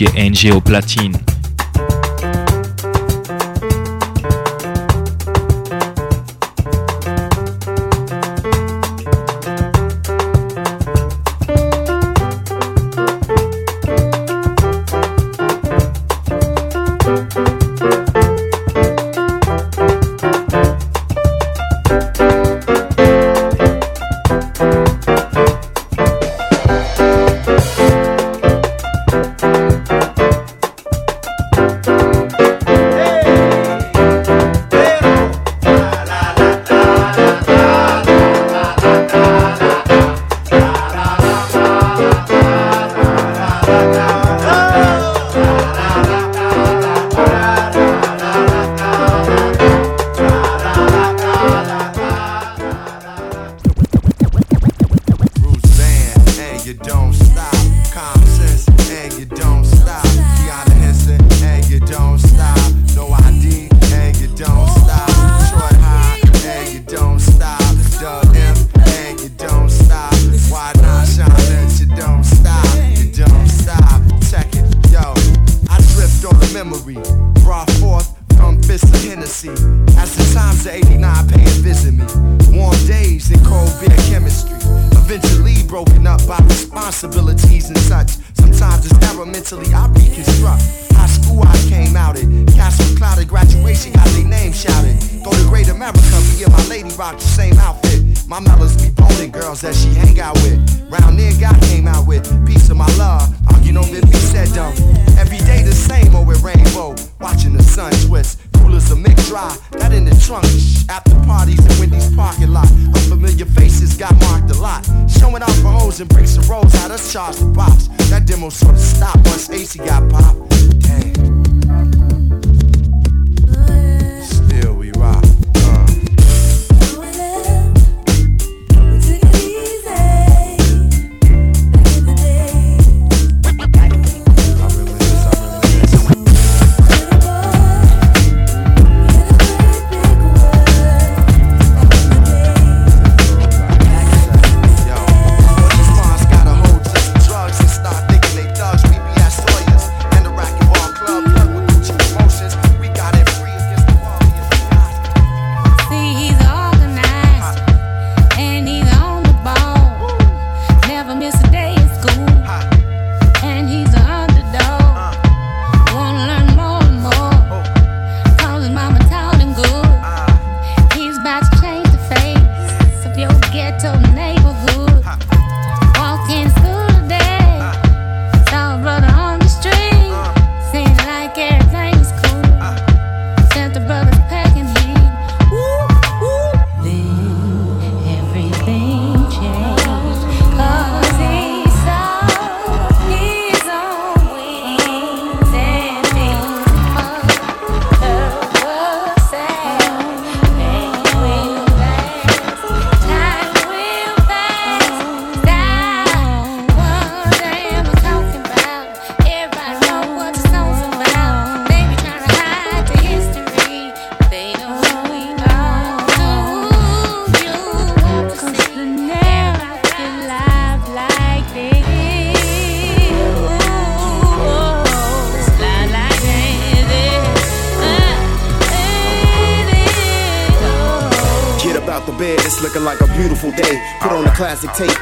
DJ NG platine.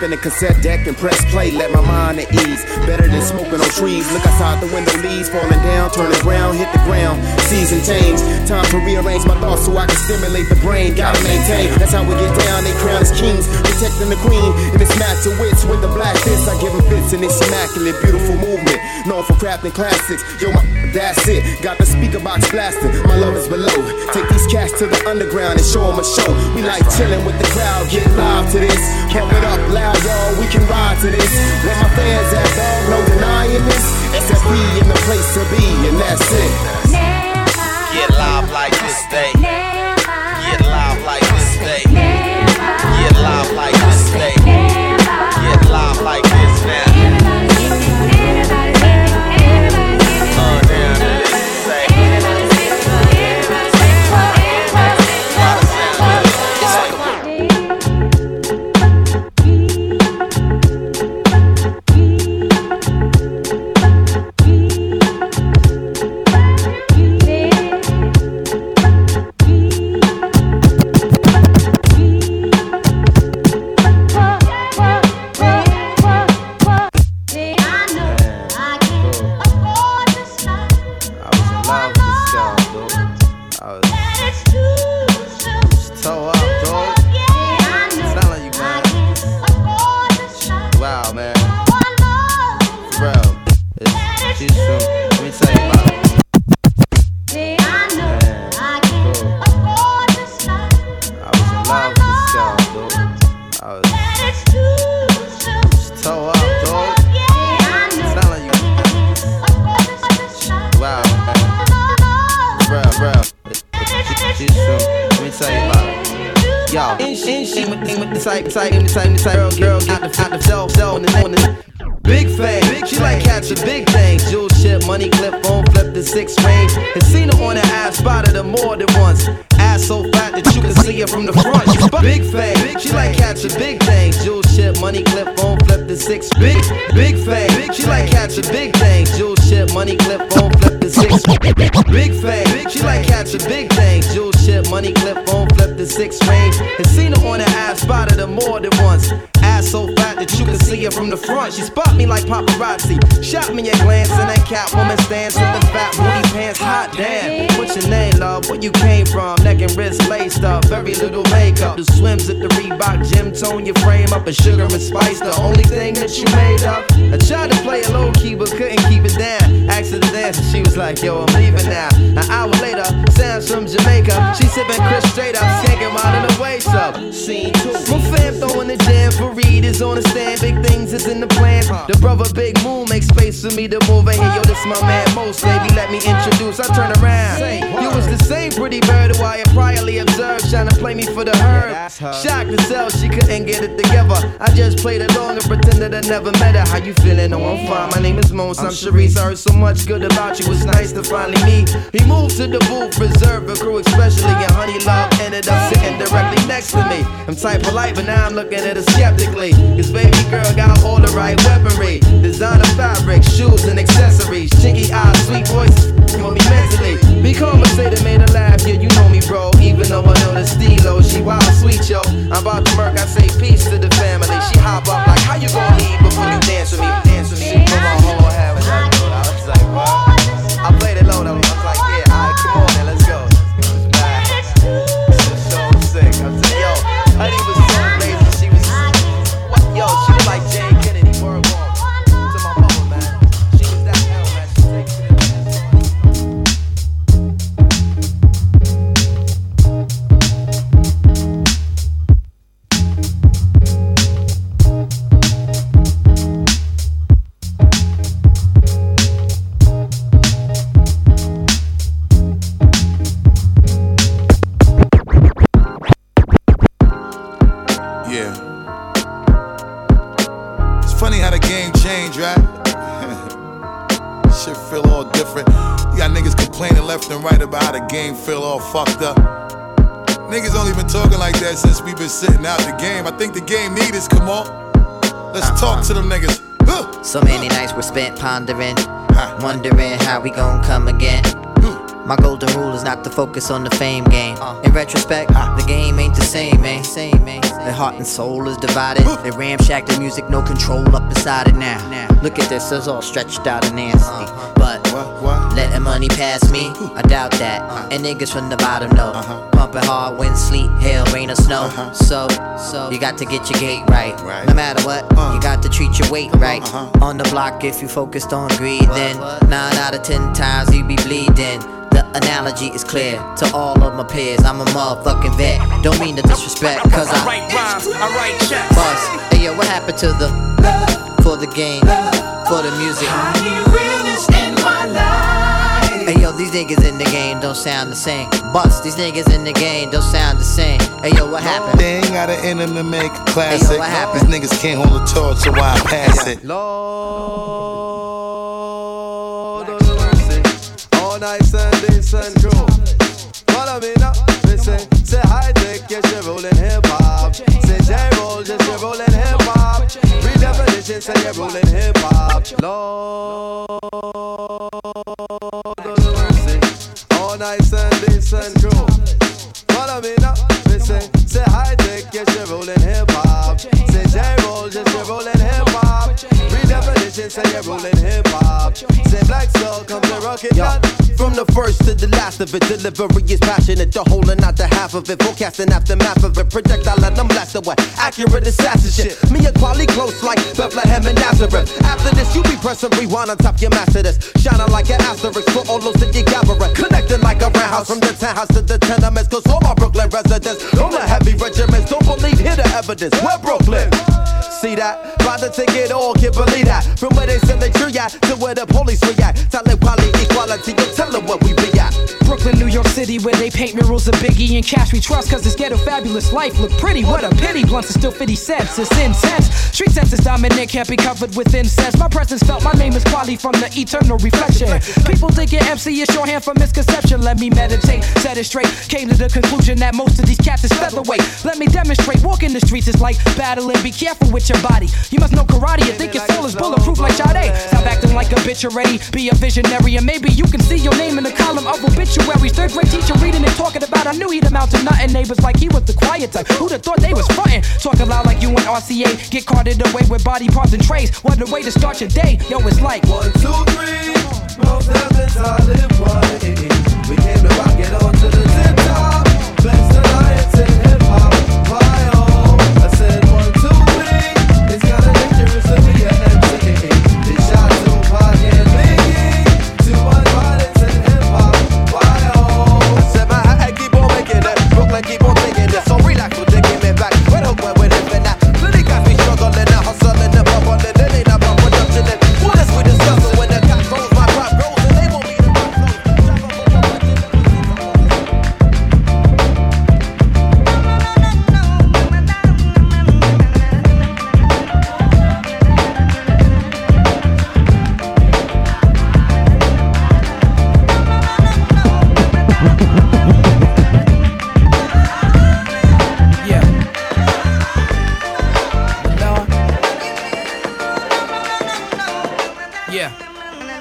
in a cassette deck and press played along and pretended I never met her. How you feeling? Oh, I'm fine. My Mons. I'm Sharice. I heard so much good about you. It's nice to finally meet. He moved to the booth, reserved a crew, especially and Honey Love ended up sitting directly next to me. I'm tight polite, but now I'm looking at her skeptically. Cause baby girl got all the right weaponry. Designer fabric, shoes and accessories. Chinky eyes, sweet voices, on me mentally. Be conversated, made her laugh, yeah, you know me, bro. Even though I know the stilo, she wild sweet, yo. I'm about to murk, I say peace to the family. She hop up like, how you gonna leave before you dance with me? Dance with me. Come on, hold on, I was like, what? Think the game need us, come on. Let's talk to them niggas. Huh. So many nights were spent pondering, Huh. wondering how we gon' come again. My golden rule is not to focus on the fame game. Uh. In retrospect, uh. the game ain't the same, man. Same, man. The heart and soul is divided. They ramshack the music, no control up beside it now. Look at this, it's all stretched out and nasty. Uh-huh. But What, what? letting money pass me, I doubt that. Uh. And niggas from the bottom know. Uh-huh. Pumping hard, wind, sleet, hail, rain, or snow. Uh-huh. So, so you got to get your gate right. Right. No matter what, you got to treat your weight right. On the block, if you focused on greed, then nine out of ten times you be bleeding. The analogy is clear to all of my peers. I'm a motherfucking vet. Don't mean to disrespect, cause I write rhymes, I write checks. bust. Hey yo, what happened to the for the game, for the music? Hey yo, these niggas in the game don't sound the same. Bust, these niggas in the game don't sound the same. Hey yo, what happened? They ain't got an end to make a classic. Hey, yo, what happened? These niggas can't hold a torch, so I pass it. Lord yes, you're rolling hip hop. Say J roll, yes, you're rolling hip hop. Redefinition, say you're rolling hip hop. Lord mercy. All nice and decent crew. Follow me now. Listen, say Hi-Tek, yes, you're rolling hip hop. Say J roll, yes, you're rolling hip hop. Redefinition, say you're rolling hip hop. Say black soul comes a rocket gun. From the first to the last of it, delivery is passionate. The whole and not the half of it. Forecasting aftermath of it. Projectile let them blast away. Accurate assassin shit. Me and quality close like Bethlehem and Nazareth. After this, you be pressing rewind on top your master this. Shining like an asterisk for all those that you gather. Connecting like a roundhouse from the townhouse to the tenements. Cause all my Brooklyn residents, all the heavy regiments, don't believe, hear the evidence. We're Brooklyn? See that? To take it all, can't believe that. From where they send the tree at to where the police react. Talent, quality, equality, you what we be at. Brooklyn, New York City, where they paint murals of Biggie and cash we trust, cause this ghetto fabulous life look pretty. What a pity, blunts are still 50 cents, it's intense. Street sense is dominant, can't be covered with incense. My presence felt, my name is Kweli from the eternal reflection. People thinking MC is shorthand for misconception. Let me meditate, set it straight. Came to the conclusion that most of these cats is featherweight. Let me demonstrate, walking the streets is like battling, be careful with your body. You must know karate and think your soul is bulletproof like Sade. Stop acting like a bitch already, be a visionary, and maybe you can see your name in the column of obituaries. Third grade teacher reading and talking about, I knew he'd amount to nothing. Neighbors like he was the quiet type. Who'd have thought they was frontin'? Talking loud like you and RCA, get carted away with body parts and trays. What a way to start your day. Yo, it's like one, two, three. Most heavens I live one. We came to rock it on to the tip top.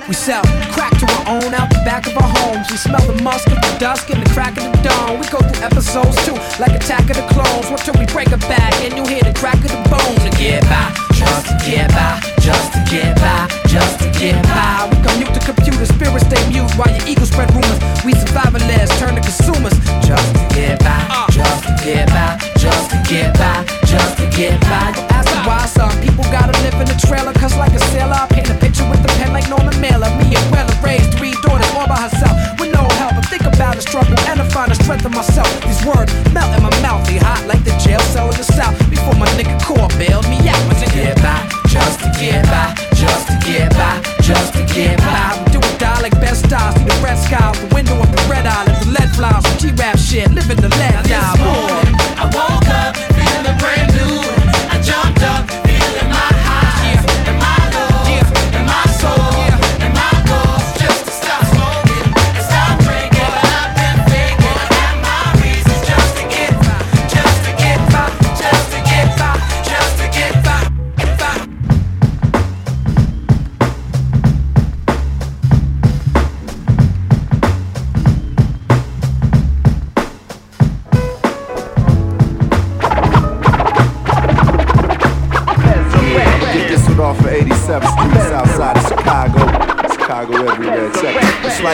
We sell crack to our own out the back of our homes. We smell the musk of the dusk and the crack of the dawn. We go through episodes too, like Attack of the Clones. What till we break a back and you hear the crack of the bones to get by, just to get by, just to get by, just to get by. We commute to computers, spirits stay mute while your ego spread rumors. We survivalists turn to consumers, just to get by, just to get by, just to get by, just to get by. Ask why some people gotta live in a trailer, cause like a sailor, like Norman Mailer. Me and Weller raised three daughters all by herself with no help. I think about the struggle and I find the strength in myself. These words melt in my mouth, they hot like the jail cell in the south. Before my nigga core bailed me out, but to get by, just to get by, just to get by, just to get by. We do it die like best stars, see the red skies, the window of the red eye, the lead flies, G-rap shit, living the lead die.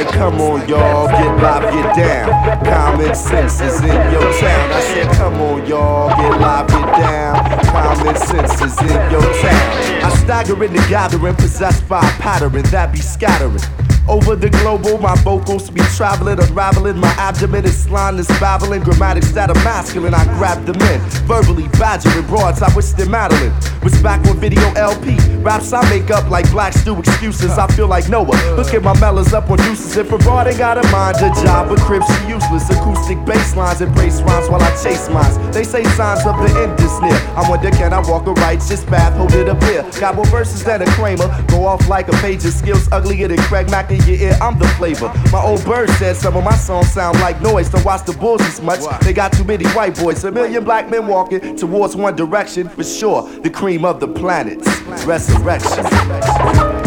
Like, come on, y'all, get live, get down. Common sense is in your town. I said, come on, y'all, get live, get down. Common sense is in your town. I stagger in the gathering, possessed by a pattern that be scattering. Over the global, my vocals be traveling, unraveling. My abdomen is slime, babbling. Grammatics that are masculine, I grab them in. Verbally badgering broads, I wish they're Madeline. Was back on video LP. Raps I make up like blacks do excuses. I feel like Noah. At my mellas up on uses. If a broad ain't got a mind, a job, a crib, she useless. Acoustic bass lines and brace rhymes while I chase mines. They say signs of the end is near. I wonder, can I walk a righteous path? Hold it up here. Got more verses than a Kramer. Go off like a page of skills uglier than Craig Mack in your ear. I'm the flavor. My old bird said some of my songs sound like noise. Don't watch the bulls as much. They got too many white boys. A million black men walking towards one direction. For sure, the cream of the planets. Resurrection.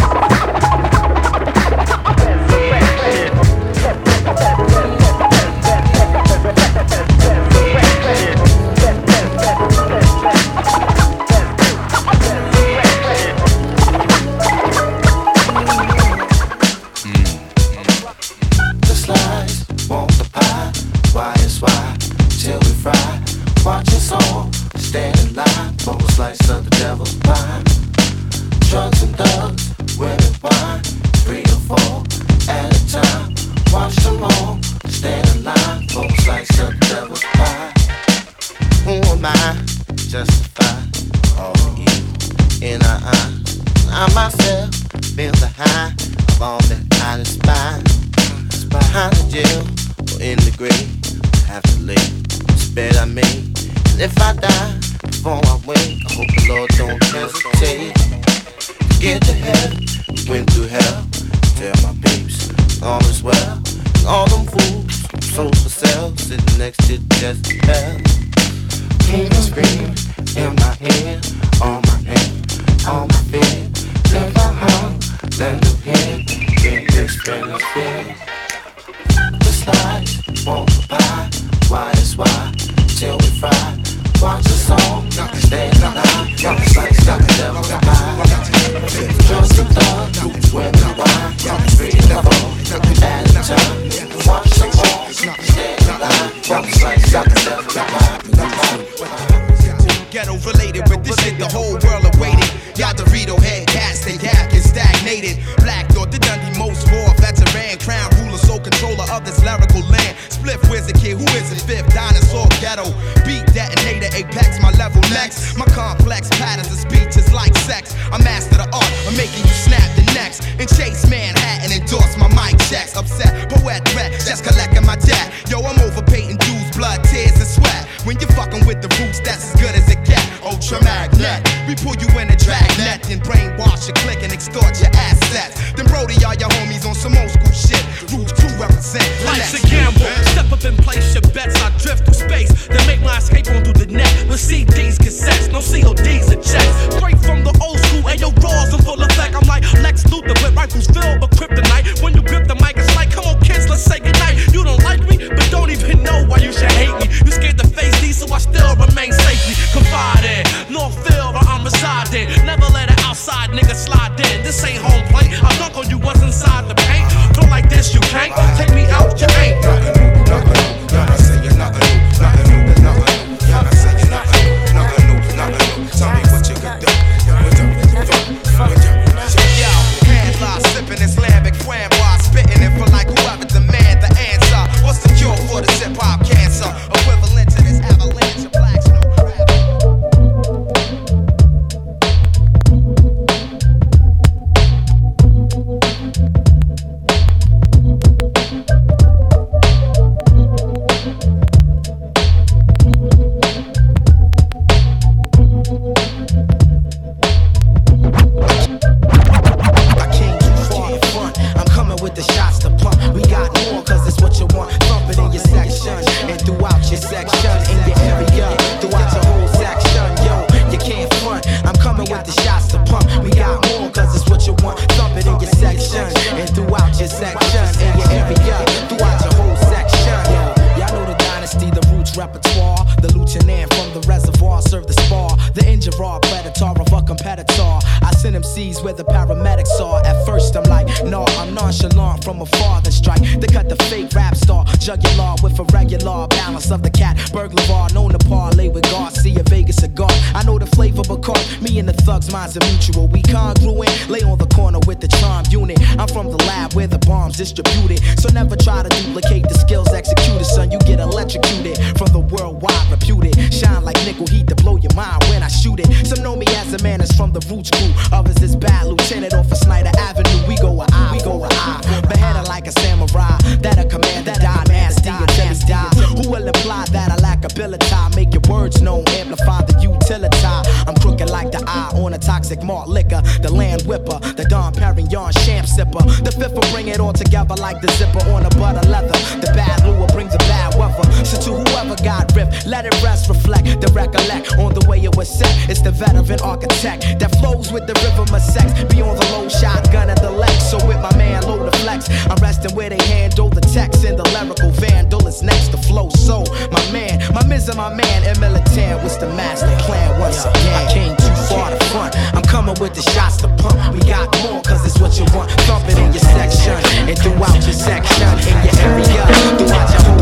recollect on the way it was set. It's the veteran architect that flows with the river of sex. Be on the low shotgun at the left. So with my man, low the flex. I'm resting where they handle the text and the lyrical vandal is next to flow. So my man, my miz and my man, and militant was the master plan once again. I came too far to front. I'm coming with the shots to pump. We got more, cause it's what you want. Thump it in your section and throughout your section in your area. Throughout your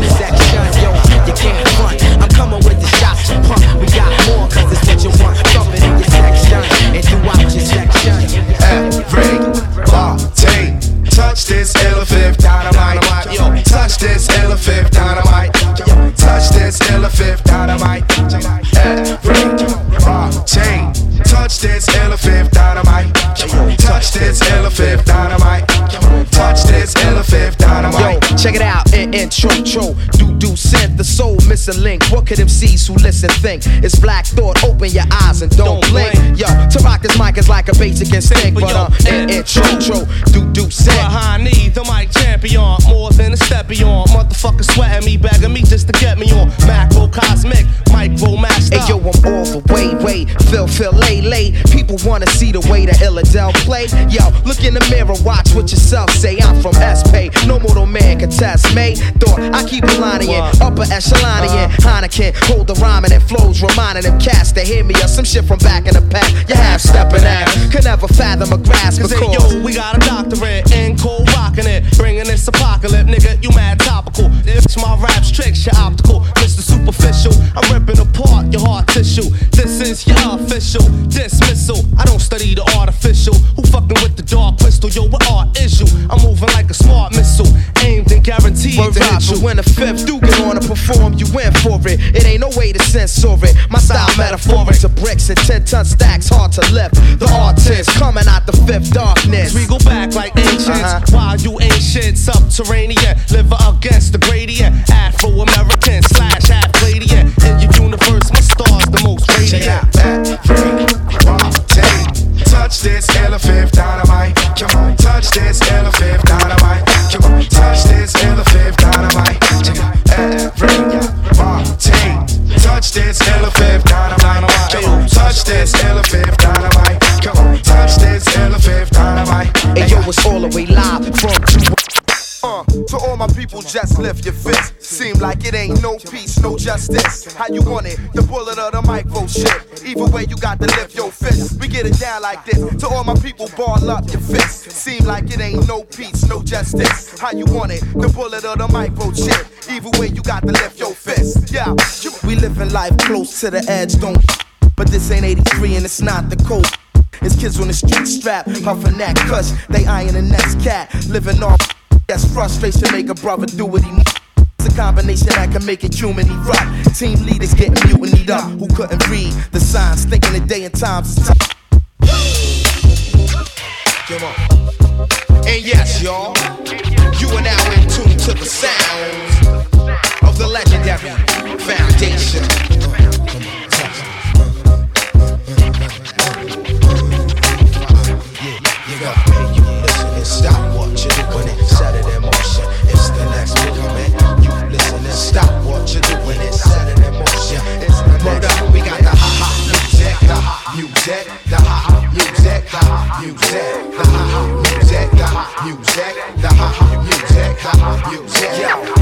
you can't front. I'm coming with the shots, pump. We got more, cause it's what you want. Thump it in your section, and do out your section. Everybody, touch this elephant dynamite. Yo, touch this elephant dynamite. Yo, touch this elephant dynamite. Everybody, touch this elephant dynamite. Touch this elephant dynamite. Touch this elephant dynamite. Yo, check it out. In intro, tro, do do sent the soul missing link. What could MCs who listen think? It's black thought. Open your eyes and don't, blink. Yo, to rock this mic is like a basic instinct, but uh, in intro, tro, do do sent. Behind me, the mic champion, more than a step beyond. Motherfucker sweating me, begging me just to get me on. Macro cosmic, micro master. Hey yo, I'm all the way, way. Feel, feel, lay, lay. People wanna see the way that Illadelph play. Yo, look in the mirror, watch what yourself say. I'm from SP, no mortal man can test me. Thought I keep a line in, upper echelon in. Uh-huh. Heineken, hold the rhyming and flows, reminding them cats to hear me or some shit from back in the past. You half stepping out, could never fathom a grasp Cause hey, yo, we got a doctorate in cold rocking it, bringing this apocalypse, nigga. You mad topical? It's my raps tricks, you're optical, Mr. Superficial. I'm ripping apart your heart tissue. This is your official dismissal. I don't study the artificial. Who fucking with the dark crystal? Yo, what art is you? I'm moving like a smart missile, aimed and guaranteed Word to hit you. when the fifth do get on to perform, you in for it. It ain't no way to censor it. My style metaphoric to bricks and 10 ton stacks, hard to lift. The artist coming out the fifth darkness. We go back like ancients. Uh-huh. While you ancient, subterranean, live against the gradient. Afro American slash half Palladian. In your universe, my star's the most radiant. Touch this elephant dynamite. Come on, touch this elephant dynamite. Come on, touch this elephant dynamite. Everybody, touch this elephant dynamite. Come on, touch this elephant dynamite. Come on, touch this elephant dynamite. Hey yo, it's all the way live from. Uh, to all my people, just lift your fist. Seem like it ain't no peace, no justice. How you want it? The bullet or the micro shit. Either way, you got to lift your fist. We get it down like this. To all my people, ball up your fist. Seem like it ain't no peace, no justice. How you want it? The bullet or the micro shit. Either way, you got to lift your fist. Yeah, we living life close to the edge, don't. But this ain't 83 and it's not the code. It's kids on the street strap, huffing that cush. They eyeing the next cat, living off. That's frustration, make a brother do what he needs. It's a combination that can make it human erupt. Team leaders getting mutinied up, who couldn't read the signs, thinking the day and times is tough. Come on. And yes, y'all, you are now in tune to the sounds of the legendary foundation. Music, the ha music, the ha music, the ha music, the ha music, the ha music, the ha music.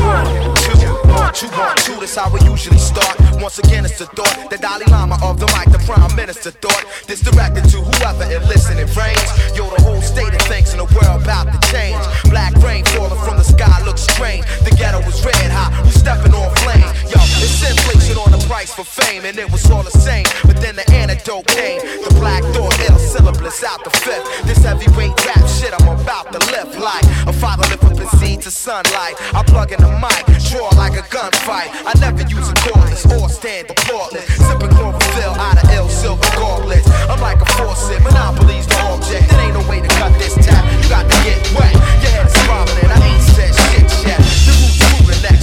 One, two, one, two. That's how we usually start. Once again, it's the thought, the Dalai Lama of the mic, the Prime Minister thought. This directed to whoever in listening range. Yo, the whole state of things in the world about to change. Black rain falling from the sky looks strange. The ghetto was red hot, we stepping on flames. Yo, it's inflation on the price for fame, and it was all the same. But then the antidote came. The black thought, ill syllabus out the fifth. This heavyweight rap shit I'm about to lift like a father lift up his seed to sunlight. I plug in the mic, draw like a gunfight. I never use a cordless or stand portless. Sipping chlorophyll out of ill silver gauntlets. I'm like a faucet, monopolies the object. There ain't no way to cut this tap. You got to get wet. Your head is throbbing I ain't said shit yet. The root to the next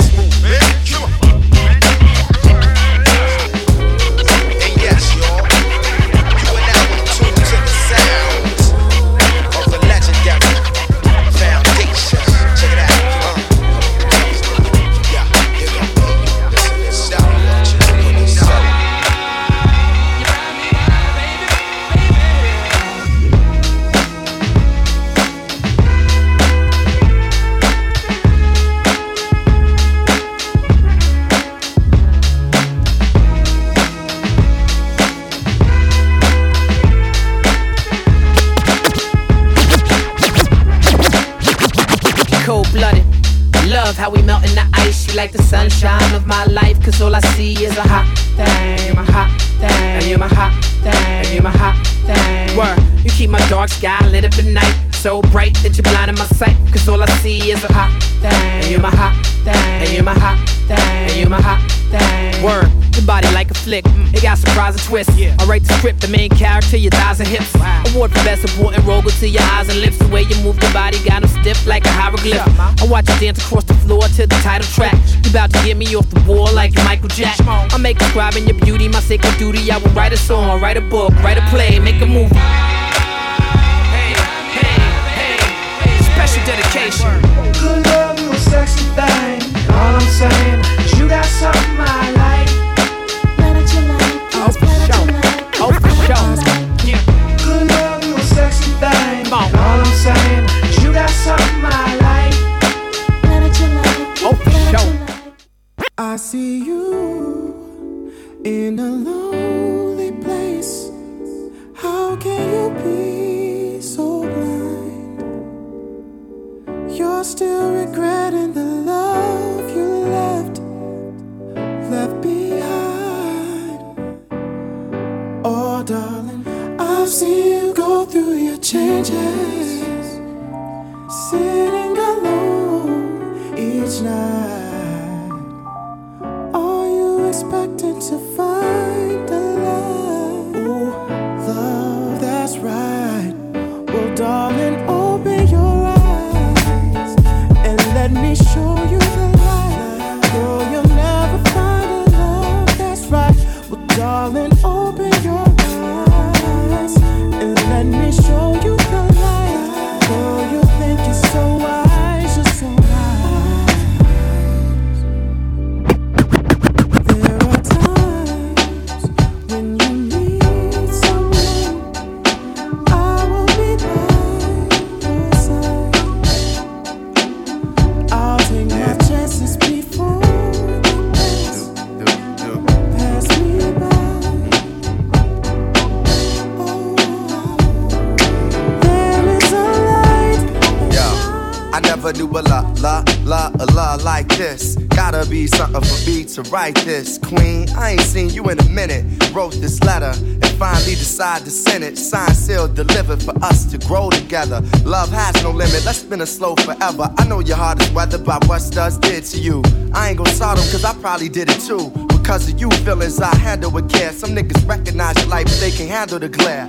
main character, your thighs and hips. Award for best supporting role, go to your eyes and lips. The way you move your body got them stiff like a hieroglyph. I watch you dance across the floor to the title track. You about to get me off the wall like Michael Jack. I make describing your beauty my sacred duty. I will write a song, write a book, write a play, make a movie. Hey, hey, hey, special dedication. Good love, you a sexy thing. All I'm saying is you got something I like. I see you to write this, Queen. I ain't seen you in a minute. Wrote this letter and finally decided to send it. Signed, sealed, delivered for us to grow together. Love has no limit. Let's spin it slow forever. I know your heart is weathered by what studs did to you. I ain't gon' sort them cause I probably did it too. Because of you feelings I handle with care. Some niggas recognize your light, but they can handle the glare.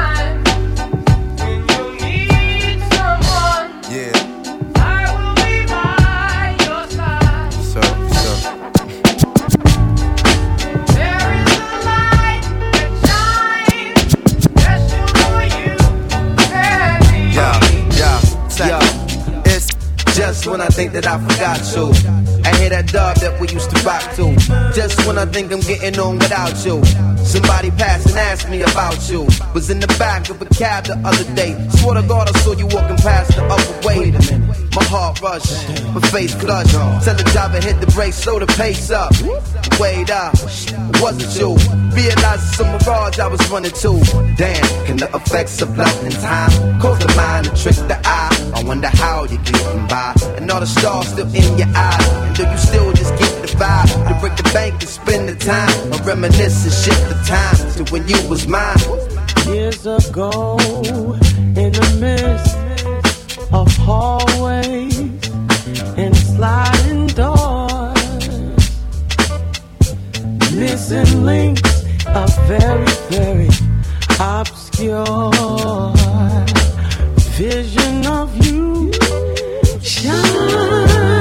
Just when I think that I forgot you. I hear that dub that we used to rock to. Just when I think I'm getting on without you. Somebody passed and asked me about you. Was in the back of a cab the other day. Swear to God I saw you walking past the other way. Wait a minute. My heart rushed, my face flushed. Tell the driver hit the brakes, slow the pace up. Wait up, wasn't you. Realized it's a mirage I was running to. Damn, can the effects of love and time cause the mind to trick the eye? I wonder how you're getting by. And all the stars still in your eyes. And do you still just get the vibe? To break the bank and spend the time. Or reminisce and shift the time to when you was mine. Years ago, in the midst of hallways and sliding doors, missing links are very, very obscure. Vision of you shine,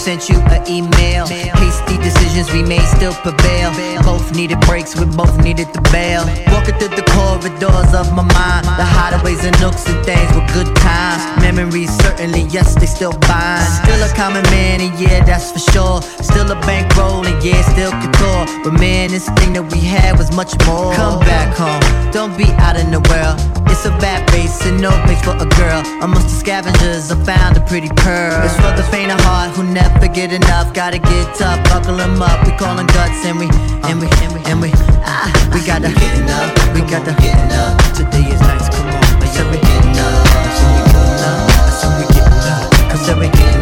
sent you an email. Hasty decisions we made still prevail. Both needed breaks, we both needed the bail. Walking through the corridors of my mind, the hideaways and nooks and things were good times. Memories certainly, yes, they still bind. Still a common man, and yeah, that's for sure. Still a bankroll, and yeah, still couture. But man, this thing that we had was much more. Come back home, don't be out in the world. It's a bad place and no place for a girl. Amongst the scavengers, I found a pretty pearl. It's for the faint of heart who never get enough. Gotta get tough, buckle 'em up. We callin' guts and we, and we, and we, and we, ah, we gotta getting up. We gotta getting up. Today is nice, come on. I said we get up. I said we get up. I said we getting up. I said we getting up.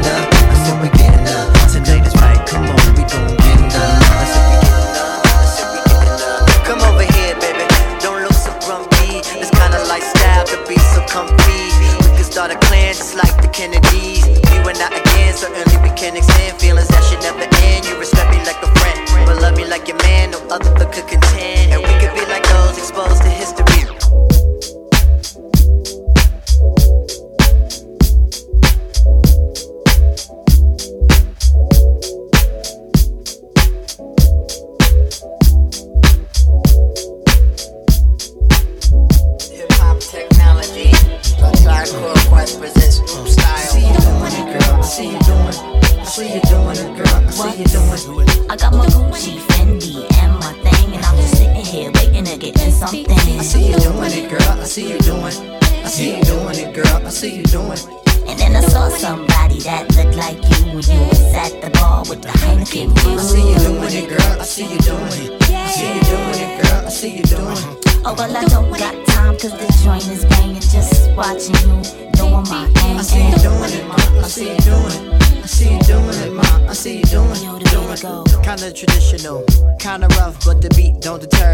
Traditional, kinda rough,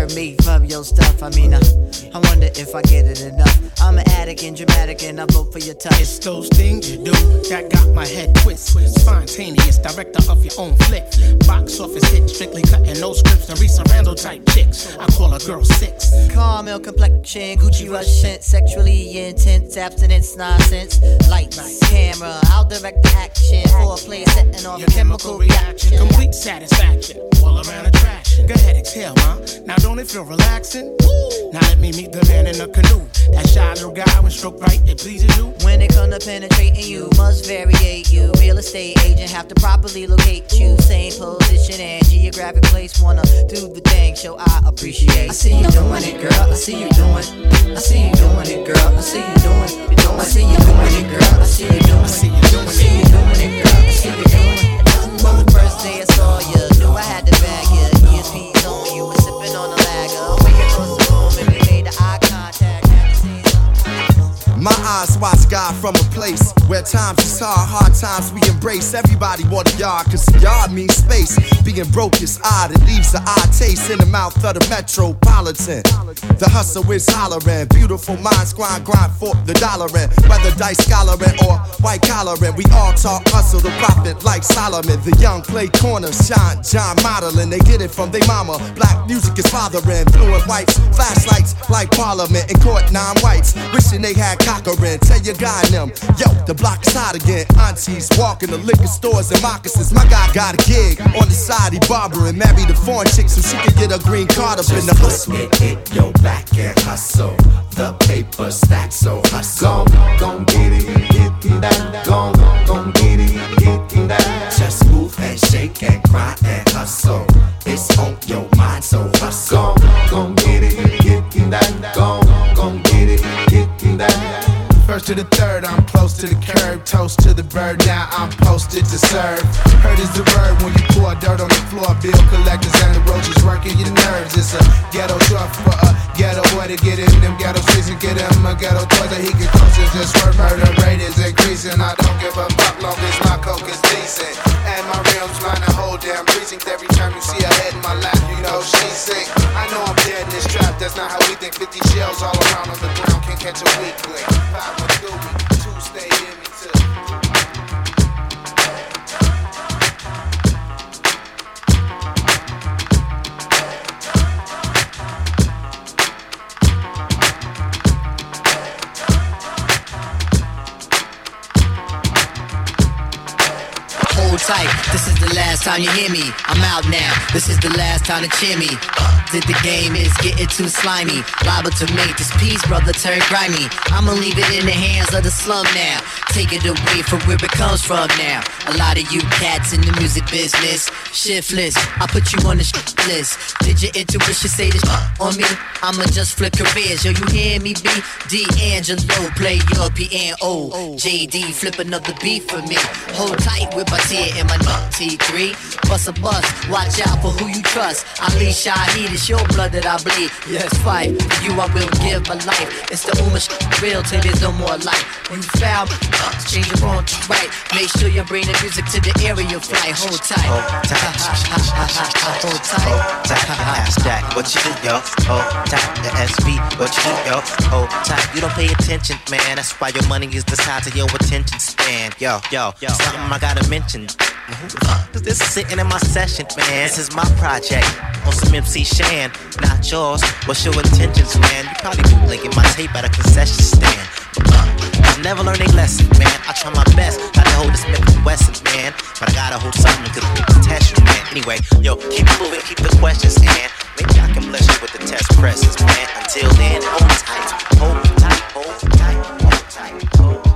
don't me from your stuff. I mean, I, I wonder if I get it enough. I'm an addict and dramatic, and I vote for your touch. It's those things you do that got my head twist. Spontaneous, director of your own flick. Box office hit, strictly cutting no scripts and Risa Randall type chicks. I call a girl six. Caramel complexion, Gucci rush scent, sexually intense, abstinence, nonsense. Lights, camera, I'll direct the action. Foreplay setting off Your chemical reaction, complete satisfaction, all around. Go ahead, exhale, ma. Now don't it feel relaxing? Now let me meet the man in the canoe. That shy little guy with stroke right, it pleases you. When it come to penetrating you, must variate you. Real estate agent have to properly locate you. Same position and geographic place. Wanna do the thing, show I appreciate. I see you doing it, girl. I see you doing. I see you doing it, girl. I see you doing. I see you doing it, girl. I see you doing. I see you doing. I see you doing it, girl. I see you doing. From the first day I saw you, knew I had to bag you. ESP's My eyes watch God from a place where times is hard, hard times we embrace. Everybody want a yard, cause a yard means space. Being broke is odd, it leaves an odd taste in the mouth of the metropolitan. The hustle is hollering, beautiful minds grind, grind for the dollar and whether dice scholaring or white collaring. We all talk hustle, the profit like Solomon. The young play corner, shine, John modeling. They get it from their mama. Black music is fathering, and whites, flashlights like Parliament in court, nine whites. Wishing they had Cochran. Tell your guy them, yo, the block is hot again. Aunties walking the liquor stores and moccasins. My guy got a gig on the side, he barbering. Married a foreign chick so she could get a green card up in the Just get it, yo, back and hustle. The paper stack, so hustle. Gon' get it, get that. Gon' gon' get it, get that. Just move and shake and grind and hustle. It's on your mind, so hustle. Gon' get it, get that. Gon' gon' get it, get that. First to the third, I'm close to the curb. Toast to the bird, now I'm posted to serve. Heard is the word when you pour dirt on the floor. Bill collectors and the roaches working your nerves. It's a ghetto truck for a ghetto boy to get in them ghetto streets and get him a ghetto toy that he can close it. Just word murder rate is increasing. I don't give a fuck long as my coke is decent. And my rims line the whole damn precinct. Every time you see a head in my lap, you know she sick. I know I'm dead in this trap. That's not how we think. 50 shells all around on the ground can't catch a weak lick. Tight, this is the last time you hear me. I'm out now, this is the last time to cheer me. Did the game is getting too slimy. Liable to make this piece, brother, turn grimy. I'ma leave it in the hands of the slum now. Take it away from where it comes from now. A lot of you cats in the music business, shiftless. I put you on the sh- list. Did your intuition say this on me? I'ma just flip careers. Yo, you hear me? B. D'Angelo, play your piano. JD, flip another beat for me. Hold tight with my tear in my T3. Bust a bus, watch out for who you trust. Ali Shaheed, it's your blood that I bleed. Yes, fight. For you, I will give my life. It's the Ummah real till there's no more life. When you foul, uh, change your wrong to right. Make sure you bring the music to the area flight. Hold tight. Hold tight. Hold tight. Ask what you do, yo? Hold tight. The SB, what you do, yo? Hold tight. You don't pay attention, man. That's why your money is the size of your attention span. Yo, yo, yo. something I gotta mention. Cause this is sitting in my session, man. This is my project. On some MC Shan, not yours. What's your intentions, man? You probably bootlegging my tape at a concession stand. I never learned a lesson, man. I try my best not to hold this Smith and Wesson, man. But I gotta hold something to test you, man. Anyway, yo, keep moving, keep the questions, man. Maybe I can bless you with the test presses, man. Until then, hold tight, hold tight, hold tight, hold tight, hold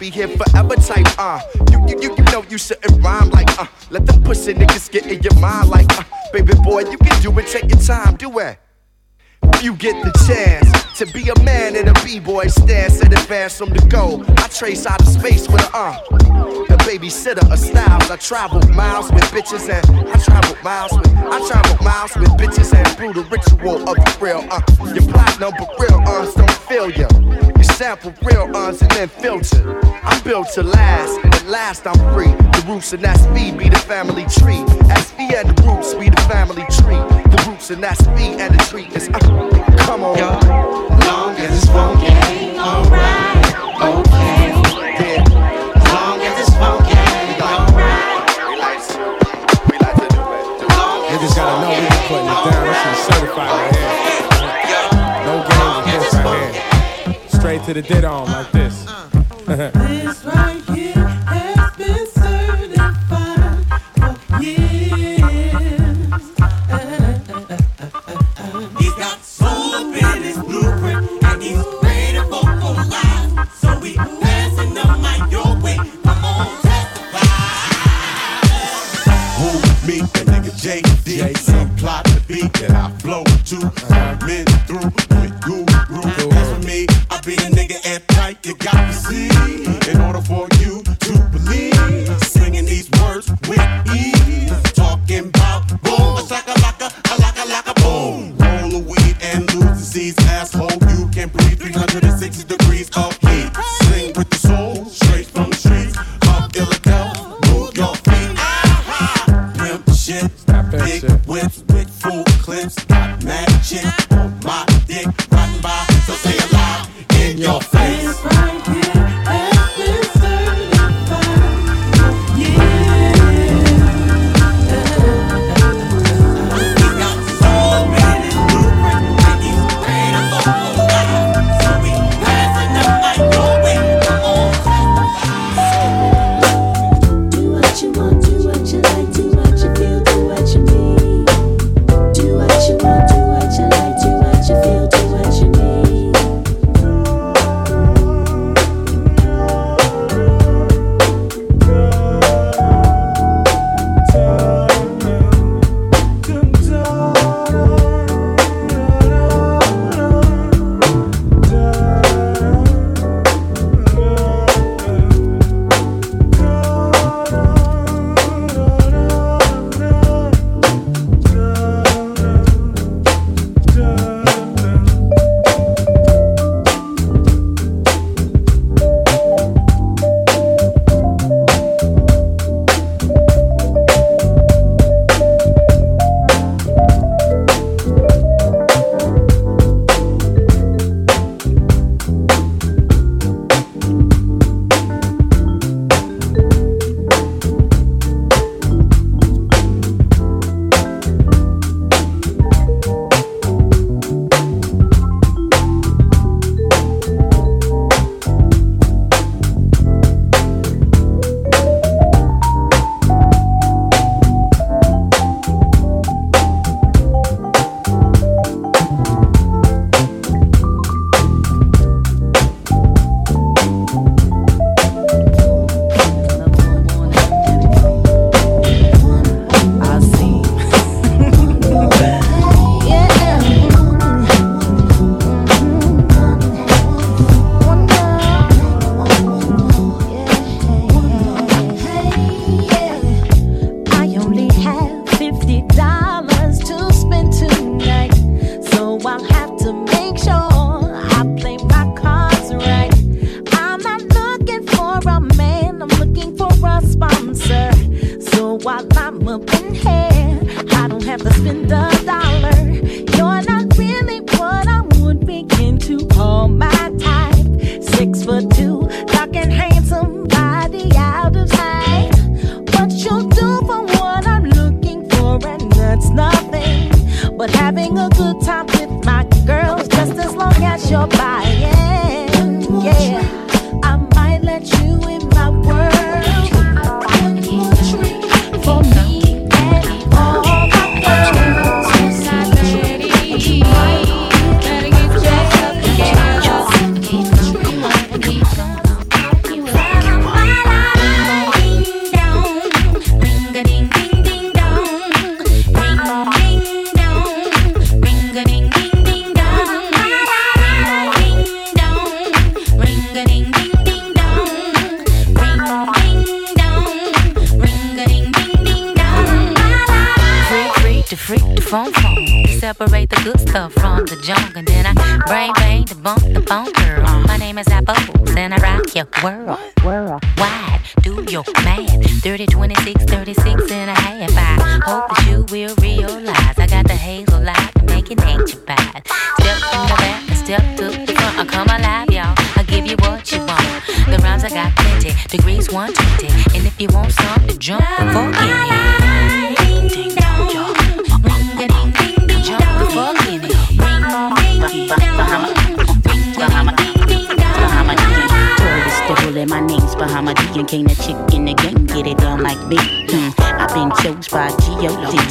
recipe here forever type uh. You, you, you, you know you shouldn't rhyme like uh. Let them pussy niggas get in your mind like uh. Baby boy, you can do it, take your time, do it. You get the chance to be a man in a b-boy stance and advance from the goal. I trace out of space with a uh, a babysitter of styles. I travel miles with bitches and I travel miles with I travel miles with bitches and through the ritual of the real uh. Your platinum but real uns don't feel. You sample real uns and then filter. I'm built to last, at last I'm free. The roots and that's me be the family tree. SV and the roots be the family tree. The roots and that's me and the tree is uh, come on. Long as it's funky, alright, okay. As long as it's funky, alright. Niggas gotta know we been putting it down. This shit certified right here. Straight to the dead on like this.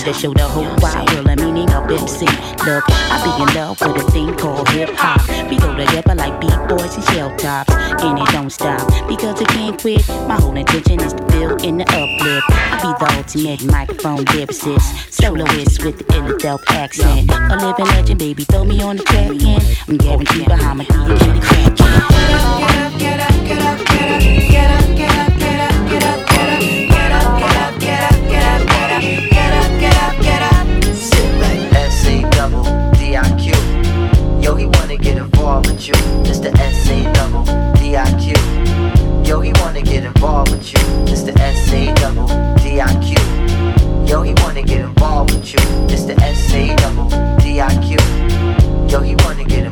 to show the whole wide world the meaning of MC. Look, I be in love with a thing called hip hop. We go together like beat boys and shell tops, and it don't stop because it can't quit. My whole intention is to feel in the uplift. I be the ultimate microphone lyricist, soloist with the Philadelphia accent. A living legend, baby, throw me on the track. I'm guaranteed Bahamadia and get it crackin'. S-A with you. Mr. S-A double D-I-Q. Yo, he wanna get involved with you. Mr. S-A double D-I-Q. Yo, he wanna get involved with you. Mr. S-A double D-I-Q. Yo, he wanna get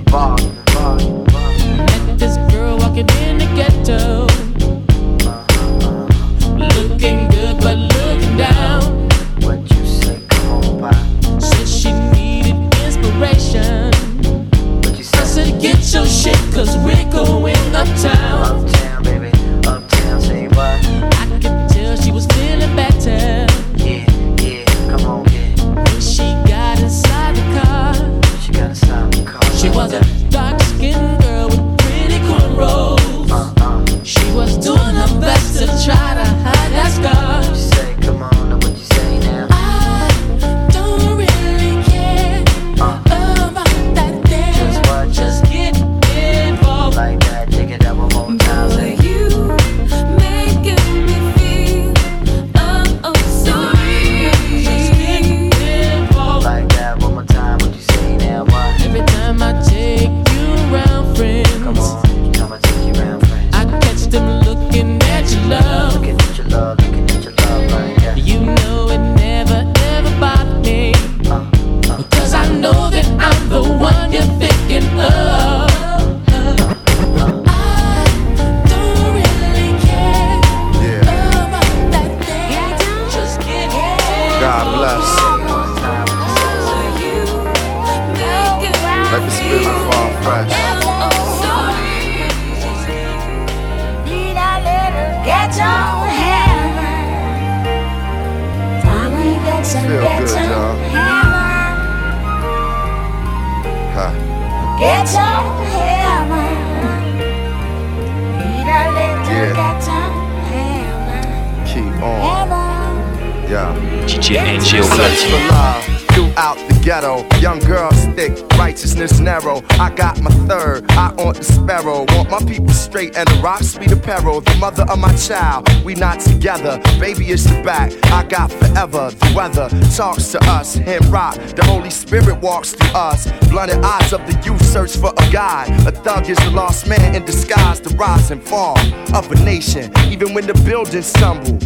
child, we not together. Baby is the back, I got forever. The weather talks to us, him rock. The Holy Spirit walks through us. Blinded eyes of the youth search for a guide. A thug is a lost man in disguise, the rise and fall of a nation. Even when the buildings stumble.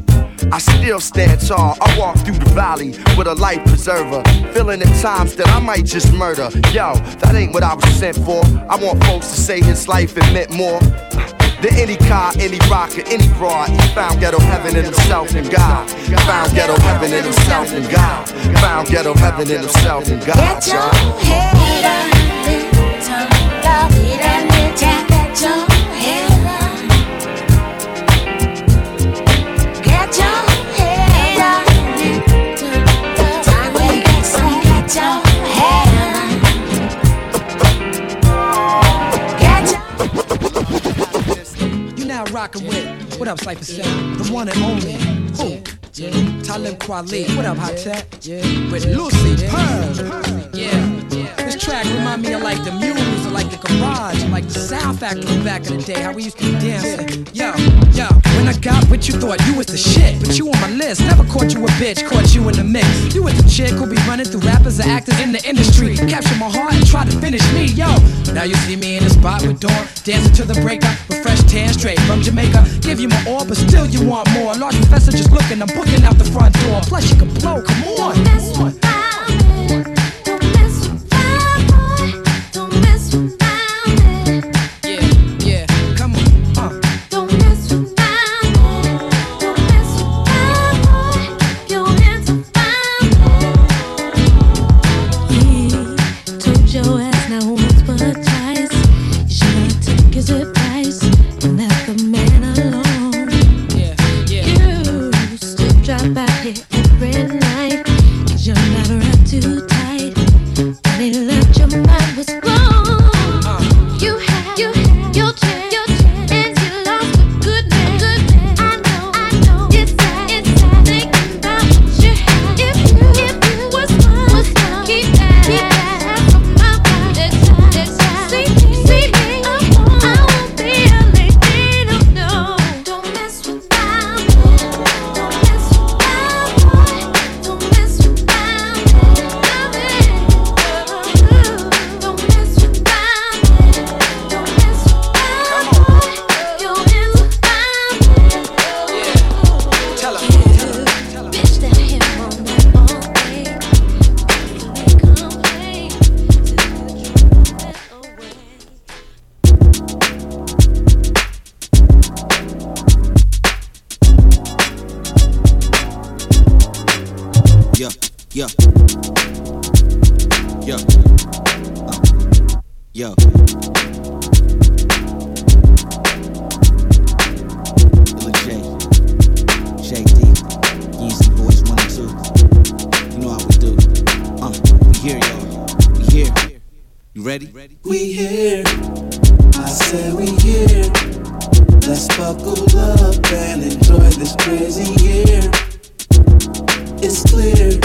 I still stand tall. I walk through the valley with a life preserver. Feeling at times that I might just murder. Yo, that ain't what I was sent for. I want folks to say his life it meant more. Than any car, any rocker, any broad. He found ghetto heaven in himself and God. Found ghetto heaven in himself and God. Found ghetto heaven in himself and God. Get your y'all. hammer. Little love, need a little get your what up, Cypher Seven? The one and only. Who? Yeah. Talib Kweli. What up, Hi-Tek? Yeah. With Lucy Pearl. Yeah. This track remind me of like the Muse, or like the Garage, like the Sound Factory back in the day, how we used to be dancing. Yo, yo. When I got what you thought you was the shit, but you on my list. Never caught you a bitch, caught you in the mix. You was the chick who be running through rappers or actors in the industry. Capture my heart and try to finish me, yo. Now you see me in the spot with Dawn, dancing to the breaker, with fresh tan straight from Jamaica. Give you my all, but still you want more. Large professor just looking, I'm booking out the front door. Plus you can blow, come on. Come on. And enjoy this crazy year. It's clear.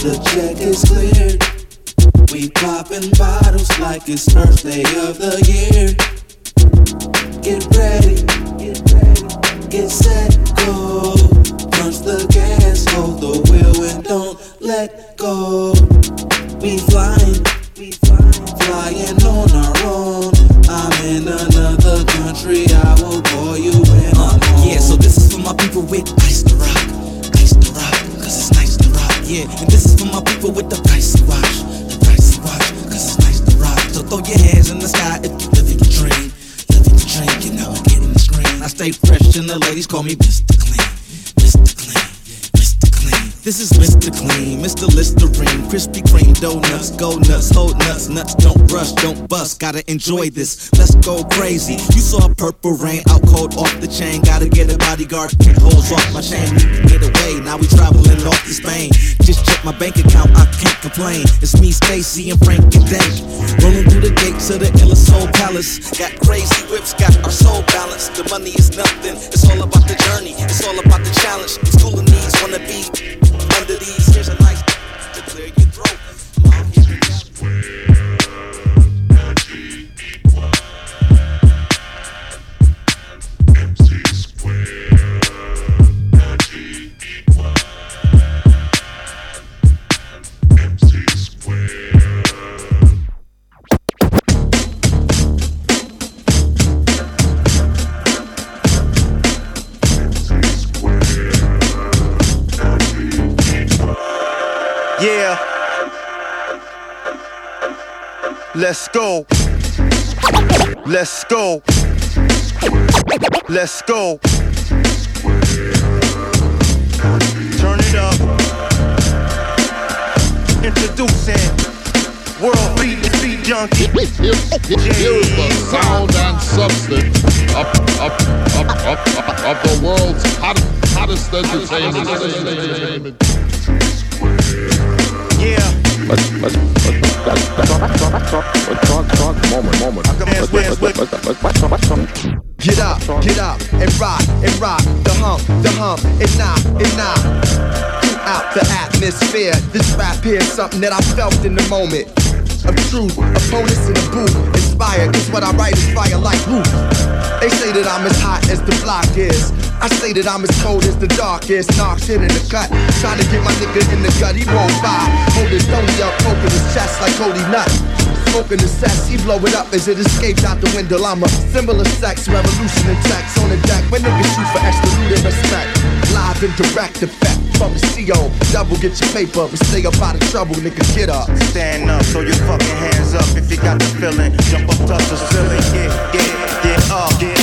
The check is cleared. We popping bottles like it's first day of the year. Get ready. Get set. Go. Punch the gas. Hold the wheel and don't let go. We flying. Flying on our own. I'm in another country. My people with ice to rock. Ice to rock, cause it's nice to rock. Yeah, and this is for my people with the pricey watch. The pricey watch, cause it's nice to rock. So throw your hands in the sky if you living your dream. Living your dream, you know, getting the screen. I stay fresh and the ladies call me. Mr. Clean, Mr. Clean. This is Mr. Clean, Mr. Listerine, Krispy Kreme, donuts, go nuts, hold nuts, nuts, don't rush, don't bust, gotta enjoy this, let's go crazy. You saw purple rain, out cold off the chain, gotta get a bodyguard, can't hold off my chain, need to get away, now we traveling off to Spain. Just check my bank account, I can't complain. It's me, Stacy, and Frank and Dank, rolling through the gates of the Illa Soul Palace. Got crazy whips, got our soul balanced. The money is nothing, it's all about the journey, it's all about the challenge. Schooling these wanna be end of these years of life, declare you broke. Mom, Let's go. Let's go. Let's go. Turn it up. Introducing World Beat Beat Junkie. Here is the sound and substance of, of, of, of, of, the world's hot, hottest entertainment. Yeah. Get up, get up, and rock, and rock, the hump, the hump, and knock, and knock. Out the atmosphere, this rap here is something that I felt in the moment. Of truth, opponents in the booth, inspired, cause what I write is fire like roof. They say that I'm as hot as the block is. I say that I'm as cold as the darkest. Knocks hit in the cut. Trying to get my nigga in the gut, he won't buy. Hold his stony up, poking his chest like Cody Nut. Smoking the cess, he blow it up as it escapes out the window. I'm a symbol of sex, revolution and text on the deck. When niggas shoot for extra absolute respect. Live and direct effect from the CO. Double get your paper, but stay up out of trouble, nigga. Get up. Stand up, throw your fucking hands up if you got the feeling. Jump up, touch the ceiling. Get, get, get up, get,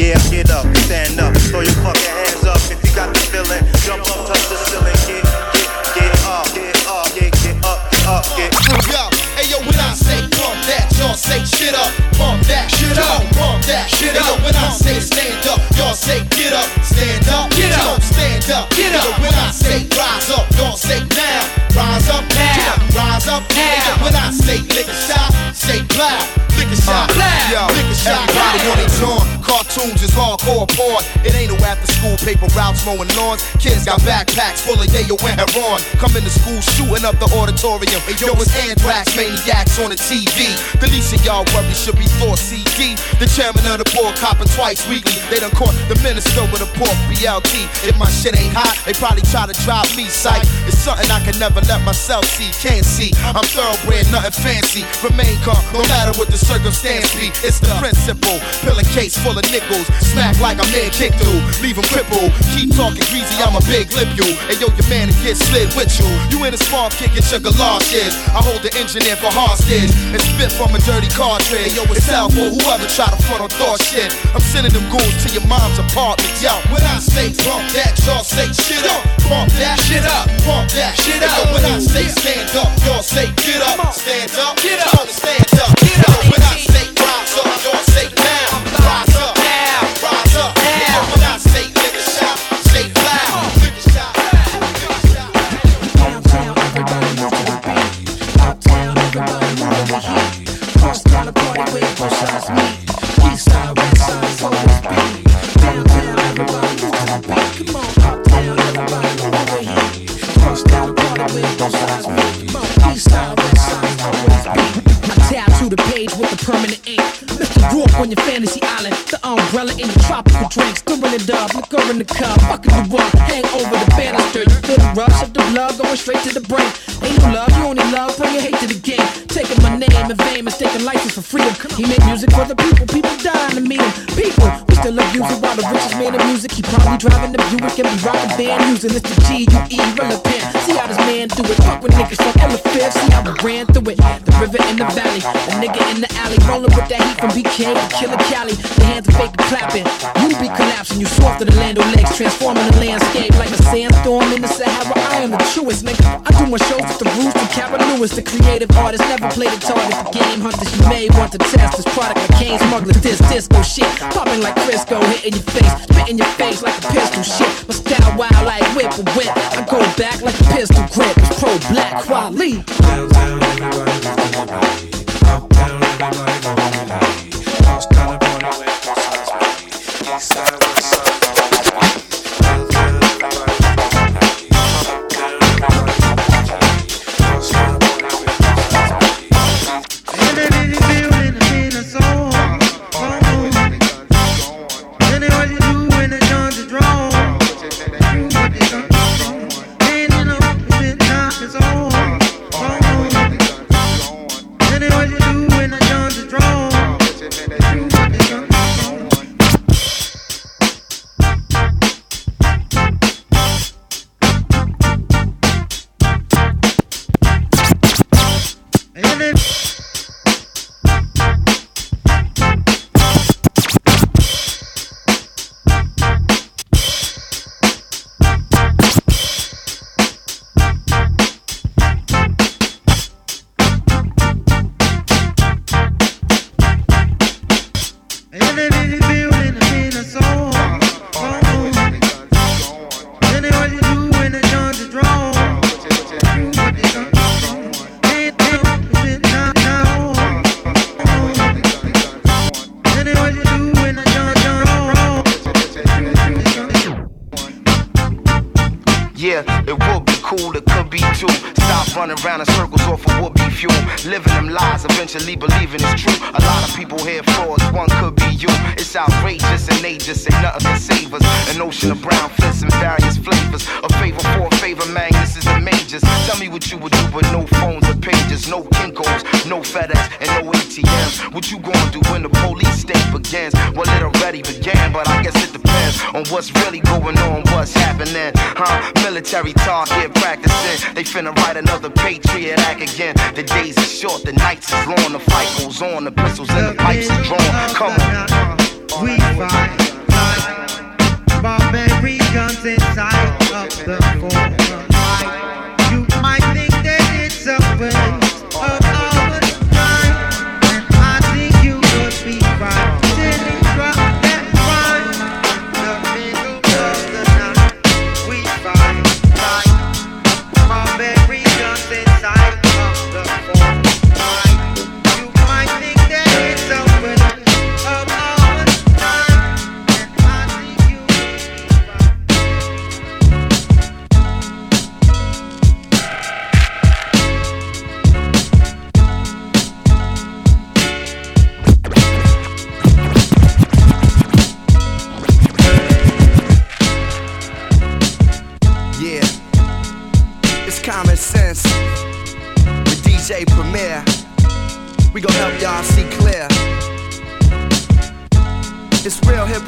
yeah, get up, stand up, throw your fucking hands up if you got the feeling. Jump up, touch the ceiling. Get, get, get up, get up, get, get up, up, get. Yo, hey yo, when I say pump that, y'all say shit up, pump that, shit up, pump that, shit up. When I say stand up, y'all say get up, stand stand up, Get up. Stand up, Get up. Nigga, when I say rise up, y'all say now. Rise up Now. Rise up Nigga, when I say lick a shot, say black. Lick a shot, Uh, Yo, a shot. everybody joint. Cartoons is hardcore porn. It ain't no after school paper routes mowing lawns. Kids got backpacks full of yayo and heron. Come to school shooting up the auditorium. And yo, it's anthrax maniacs on the TV. The least of y'all worry should be Thor CD. The chairman of the board copping twice weekly. They done caught the minister with a pork BLT. If my shit ain't hot, they probably try to drop me sight. It's something I can never let myself see. Can't see. I'm thoroughbred, nothing fancy. Remain calm, no matter what the circumstance be. It's the principle. Pill a case full of nickels. Smack like a man kick through. Leave him crippled. Keep talking greasy, I'm a big lip you. And yo, your man get slid with you. You in a spark kicking sugar galoshes. I hold the engineer for hostage. And spit from a dirty cartridge. Yo, it's out for whoever try to front on thought shit. I'm sending them goons to your mom's apartment. Yo, When I say pump that, y'all say shit up. Pump that Shit up. Pump that Shit up. When I say stand up, y'all say get up. Stand up. Get up. Stand up. Get up. I say rise up, y'all say now. Rise umbrella in the tropical drinks. Stirring it up, liquor in the cup. Fucking the rug, hang over the banister. You feel the rush of the blood going straight to the brain. Ain't no love, you only love, bring your hate to the game. Taking my name in vain, mistaking license for freedom. He made music for the people, people dying to meet him. People, we still abuse it while the richest man in music. He probably driving the Buick and be rocking band using this the G U E relevant. Man do it. Fuck with niggas from Elephant. See how we ran through it. The river in the valley, a nigga in the alley, rolling with that heat from BK to Killer Cali. The hands are fake clapping. You be collapsing, you to the land of legs, transforming the landscape like a sandstorm in the Sahara. The nigga. I do my shows with the roots and Cara Lewis, the creative artist. Never played a target. The game hunters, you may want to test this product like cane smugglers. This disco shit, popping like Crisco, hitting your face, spitting your face like a pistol shit. My style wild like whip or whip. I go back like a pistol grip. It's pro black quality. Downtown, everybody the beat. Uptown, everybody Yeah, it would be cool, it could be too. Stop running around in circles off of would be fuel. Living them lies, eventually believing it's true. A lot of people here frauds, one could be you. It's outrageous and they just say nothing can save us. An ocean of brown fists in various flavors. A favor for a favor, man, this is the majors. Tell me what you would do with no phones or pages, no Kinkos, no FedEx, and no ATMs. What you gonna do when the police state begins? Well, it already began, but I guess it depends on what's really going on, what's happening. Huh? Military target practicing. They finna write another Patriot Act again. The days are short, the nights is long, the fight goes on, the pistols and the pipes are drawn. Come on. We fight like barbarians inside of the forest.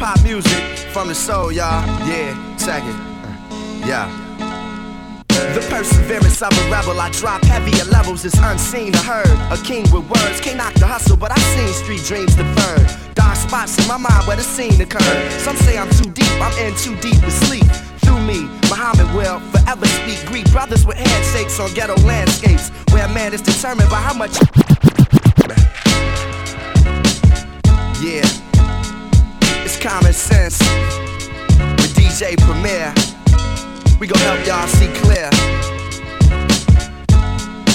Hop music from the soul, y'all. Yeah, check it. Yeah. The perseverance of a rebel, I drop heavier levels, it's unseen or heard. A king with words, can't knock the hustle, but I've seen street dreams deferred. Dark spots in my mind where the scene occurred. Some say I'm too deep, I'm in too deep to sleep. Through me, Muhammad will forever speak. Greek brothers with handshakes on ghetto landscapes, where a man is determined by how much. Yeah, common sense with DJ Premier. We gon' help y'all see clear.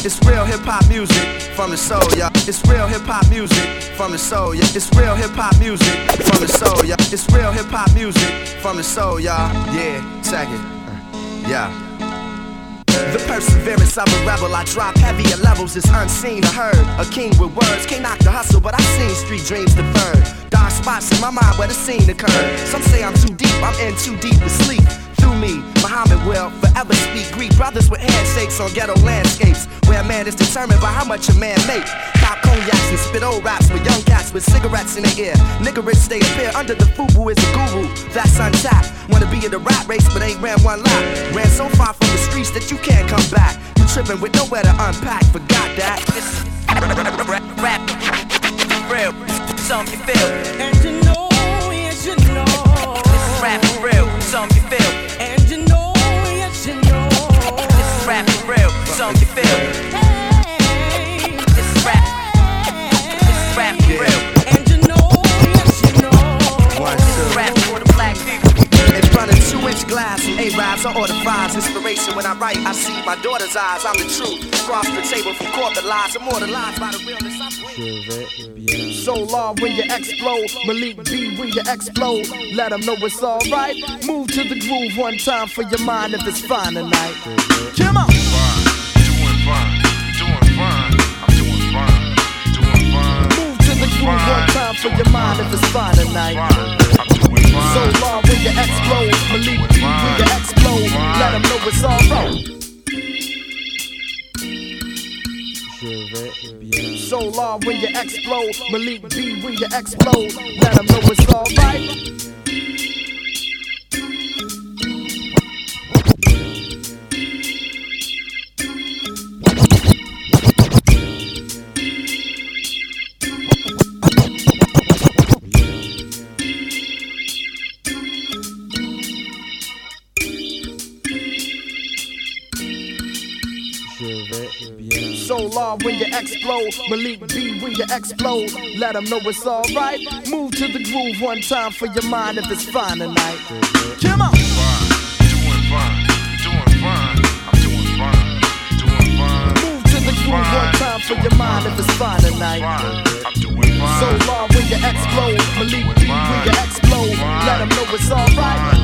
It's real hip hop music from the soul, yeah. It's real hip hop music from the soul, yeah. It's real hip hop music from the soul, yeah. It's real hip hop music from the soul, y'all. Yeah, check it. Uh, Yeah. The perseverance of a rebel, I drop heavier levels, it's unseen or heard. A king with words, can't knock the hustle, but I've seen street dreams deferred. Dark spots in my mind where the scene occurred. Some say I'm too deep, I'm in too deep to sleep. Through me, Muhammad will forever speak. Greek. brothers with handshakes on ghetto landscapes, where a man is determined by how much a man makes. Pop cognacs and spit old raps with young cats with cigarettes in their ear. Nigga rich they appear under the FUBU is a guru. That's untapped. Wanna be in the rat race, but ain't ran one lap. Ran so far from the streets that you can't come back. You tripping with nowhere to unpack. Forgot that. Rap, real, something you feel. And you know, yes you know. This is rap for real, something you feel. Real, something you feel. This is rap. This is rap for real. And you know, yes you know. One, This is rap for the black people. In front of two inch glass, A-Rabs, I order fives. Inspiration when I write, I see my daughter's eyes. I'm the truth. Cross the table from corporate lies, immortalized by the realness I bring. So long when you explode, Malik B when you explode. Let them know it's alright. Move to the groove one time for your mind if it's fine tonight. Come on. Move to the groove one time for your mind if it's fine tonight. So long when you explode, Malik B when you explode. Let them know it's alright. So long when you explode, Malik B when you explode. Let them know it's alright. So long when you explode, Malik B when you explode. Let them know it's alright. Move to the groove one time for your mind if it's fine tonight. Come on. Move to the groove one time for your mind if it's fine tonight. So long when you explode, Malik B when you explode. Let them know it's alright.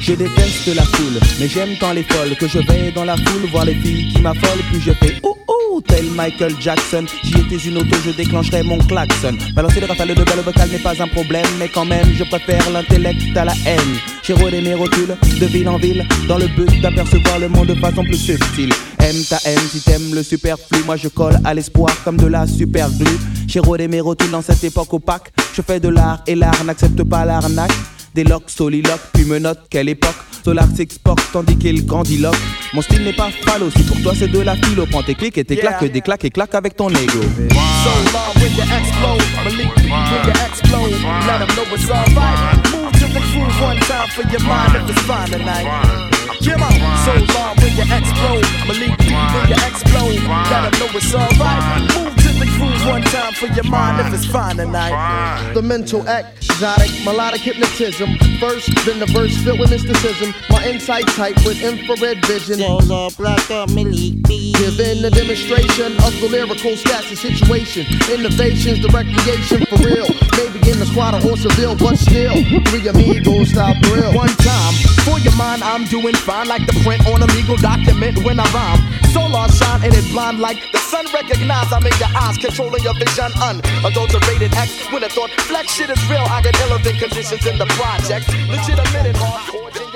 Je déteste la foule, mais j'aime tant les folles que je vais dans la foule voir les filles qui m'affolent, puis je fais oh oh tel Michael Jackson. J'y étais une auto, je déclencherais mon klaxon. Balancer des rafales de balles vocales n'est pas un problème, mais quand même je préfère l'intellect à la haine. J'ai rodé mes rotules de ville en ville dans le but d'apercevoir le monde de façon plus subtile. Aime ta haine si t'aimes le superflu, moi je colle à l'espoir comme de la super glue. J'ai rodé mes rotules dans cette époque opaque. Je fais de l'art et l'art n'accepte pas l'arnaque. Des locks, soliloques, puis me note quelle époque. Solar s'exporte tandis qu'il grandiloque. Mon style n'est pas phallo, si pour toi c'est de la philo. Prends tes clics et tes claques, des claques et claques avec ton ego. So long when you explode, Malik B when you explode. Let them know it's alright. Move to the groove one time for your mind if it's fine tonight. Come on. So long when you explode, Malik B when you explode. Let them know it's alright. Move to the groove one time for your mind if it's fine tonight. The mental act, exotic, melodic hypnotism. First, then the verse filled with mysticism. My insight tight with infrared vision. Giving the demonstration of the lyrical stats and situation. Innovations, the recreation for real. Maybe in the squad or Seville, but still, three amigos style thrill. One time, for your mind, I'm doing fine like the print on a legal document when I rhyme. Solaar shine and it's blind like the sun recognize I'm in your eyes, controlling your vision. Unadulterated X when I thought flex shit is real. I get than conditions in the project. Legitimate and hardcore.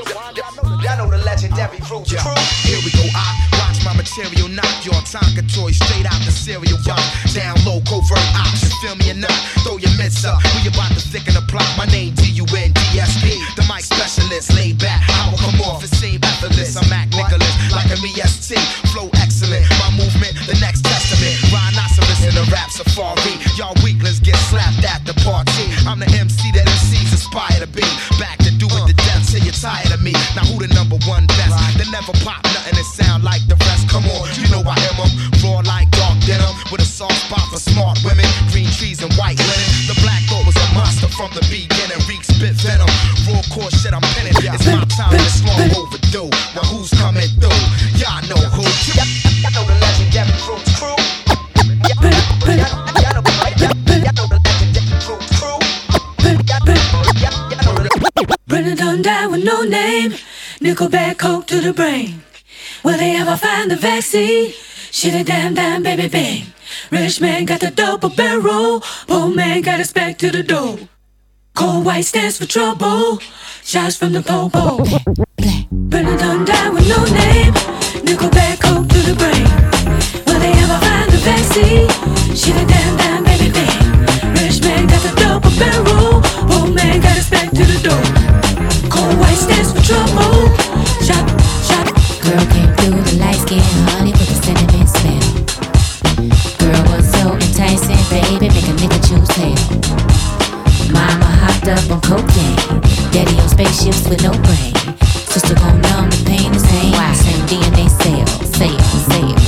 Y'all know the the legendary Roots Yeah, crew. Here we go, I watch my material knock your Tonka toy straight out the cereal box. Down low, covert ops, you feel me or not? Throw your mitts up, we about to thicken the plot. My name D-U-N-D-S-P, the mic specialist. Laid back, I will come off, it seem effortless. I'm Mac Nicholas, like an EST, flow excellent. My movement, the next testament. Rhinoceros in the rap safari. Y'all weaklings get slapped at the party. I'm the MC that MCs aspire to be. Back to do it to death till you're tired of me. Now who the number one best? They never pop nothing that sound like the rest. Come on, you know I am am 'em. Raw like dark denim with a soft spot for smart women. Green trees and white linen. The black thought was a monster from the beginning. Reek spit venom. Raw core shit I'm pinning. It's my time and it's long overdue. Now who's coming through? Y'all know who. Y'all know the legendary crew. Died with no name. Nickelback coke to the brain. Will they ever find the vaccine? Shit a damn damn baby bang. Rich man got the double barrel. Poor man got his back to the door. Cold white stands for trouble. Shots from the popo. Brennan done died with no name. Nickelback coke to the brain. Will they ever find the vaccine? Shit a damn damn cocaine, daddy on spaceships with no brain. Sister gon' numb the pain the same, same DNA cell, cell, cell,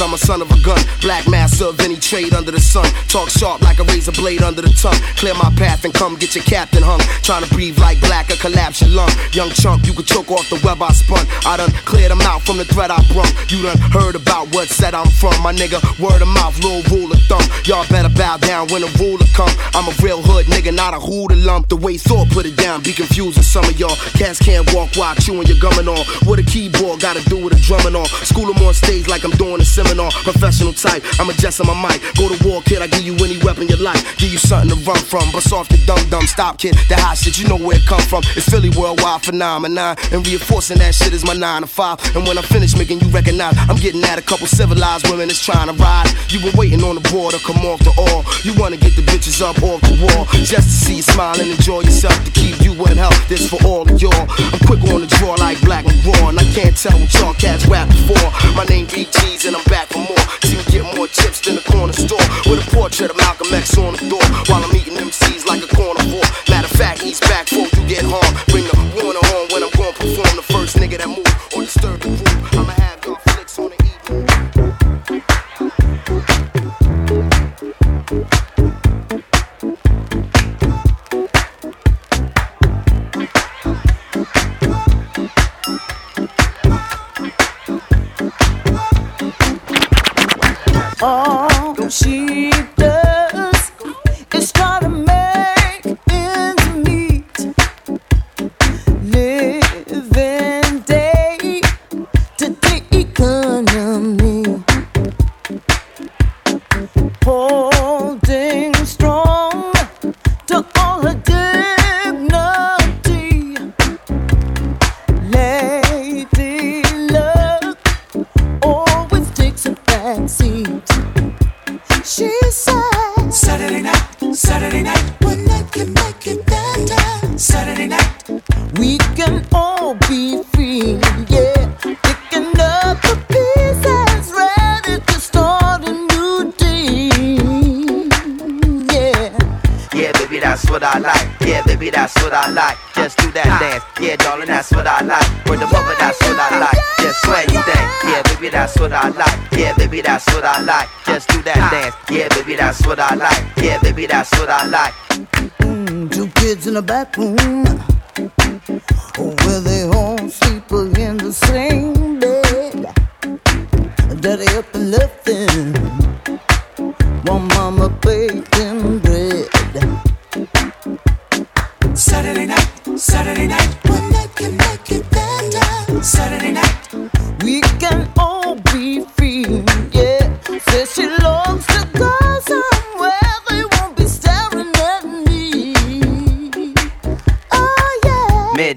motherfuckers, I'm a son of a gun. Black master of any trade under the sun. Talk sharp like a razor blade under the tongue. Clear my path and come get your captain hung. Trying to breathe like black or collapse your lung. Young chunk, you could choke off the web I spun. I done cleared them out from the threat I brung. You done heard about what said I'm from. My nigga, word of mouth, little rule of thumb. Y'all better bow down when the ruler come. I'm a real hood nigga, not a hooter lump. The way thought put it down, be confusing some of y'all. Cats can't walk while chewing your gumming on. What a keyboard gotta do with a drumming on. School them on stage like I'm doing a seminar. Professional type, I'm adjusting my mic. Go to war, kid, I give you any weapon you like. Give you something to run from. Bust off the dumb dumb. Stop, kid, that hot shit, you know where it come from. It's Philly worldwide phenomenon. And reinforcing that shit is my nine to five. And when I'm finished making you recognize, I'm getting at a couple civilized women that's trying to ride. You been waiting on the border, come off the all. You wanna get the bitches up off the wall. Just to see you smile and enjoy yourself. To keep you in health, this for all of y'all. I'm quick on the draw like black and raw. And I can't tell what y'all cats rap before. My name BG's and I'm back for more. See me get more chips than the corner store. With a portrait of Malcolm X on the door. While I'm eating MCs like a corner carnivore. Matter of fact, he's back before you get harmed. Bring the warner home when I'm gonna perform. The first nigga that move or disturb the groove. I'ma have y'all flicks on the All she can make it better. Saturday night, we can all be free, yeah. Picking up the pieces, ready to start a new day, yeah. Yeah, baby, that's what I like. Yeah, baby, that's what I like. Just do that dance. Yeah, darling, that's what I like. Word of mother, that's what I like. Just swear you think. Yeah, baby, that's what I like. Yeah, baby, that's what I like. Just do that dance. Yeah, baby, that's what I like. Yeah, baby, that's what I like. Two kids in the back room oh, where they all sleep in the same bed. Daddy up and left them while mama baking bread. Saturday night, Saturday night,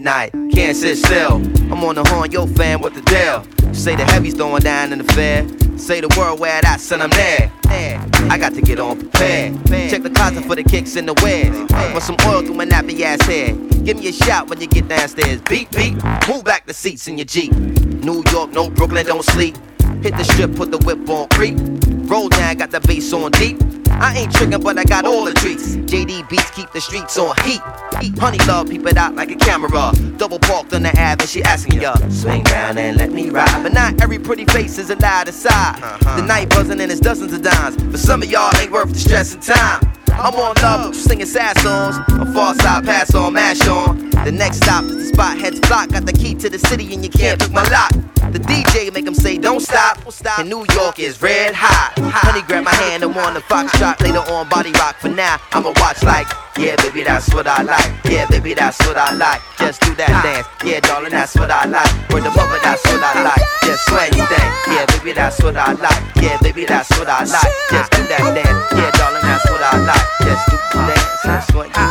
Midnight, can't sit still. I'm on the horn, yo fam, what the deal? Say the heavy's throwing down in the fair. Say the world where that son I'm there. I got to get on prepared. Check the closet for the kicks and the wears. Want some oil through my nappy ass hair. Give me a shout when you get downstairs. Beat, beat. Move back the seats in your Jeep. New York, no Brooklyn, don't sleep. Hit the strip, put the whip on creep. Roll down, got the bass on deep. I ain't tricking, but I got all the treats. JD beats keep the streets on heat. Heat. Honey love, peep it out like a camera. Double parked on the Ave and she asking ya, swing round and let me ride. But not every pretty face is allowed aside. The uh-huh. night buzzing and it's dozens of dimes. But some of y'all ain't worth the stress and time. I'm on love, singing sad songs. A far side pass on, mash on. The next stop is the spot, heads block. Got the key to the city and you can't pick my lock. The DJ make 'em say don't stop. And New York is red hot. Honey grab my hand and want the fox shot. Later on body rock. For now, I'ma watch like, yeah, baby, that's what I like. Yeah, baby, that's what I like. Just do that dance. Yeah, darling, that's what I like. Word the mother, that's what I like. Just swing you thing. Yeah, baby, that's what I like. Yeah, baby, that's what I like. Just do that dance. Yeah, darling, that's what I like. Just do the dance. That's what you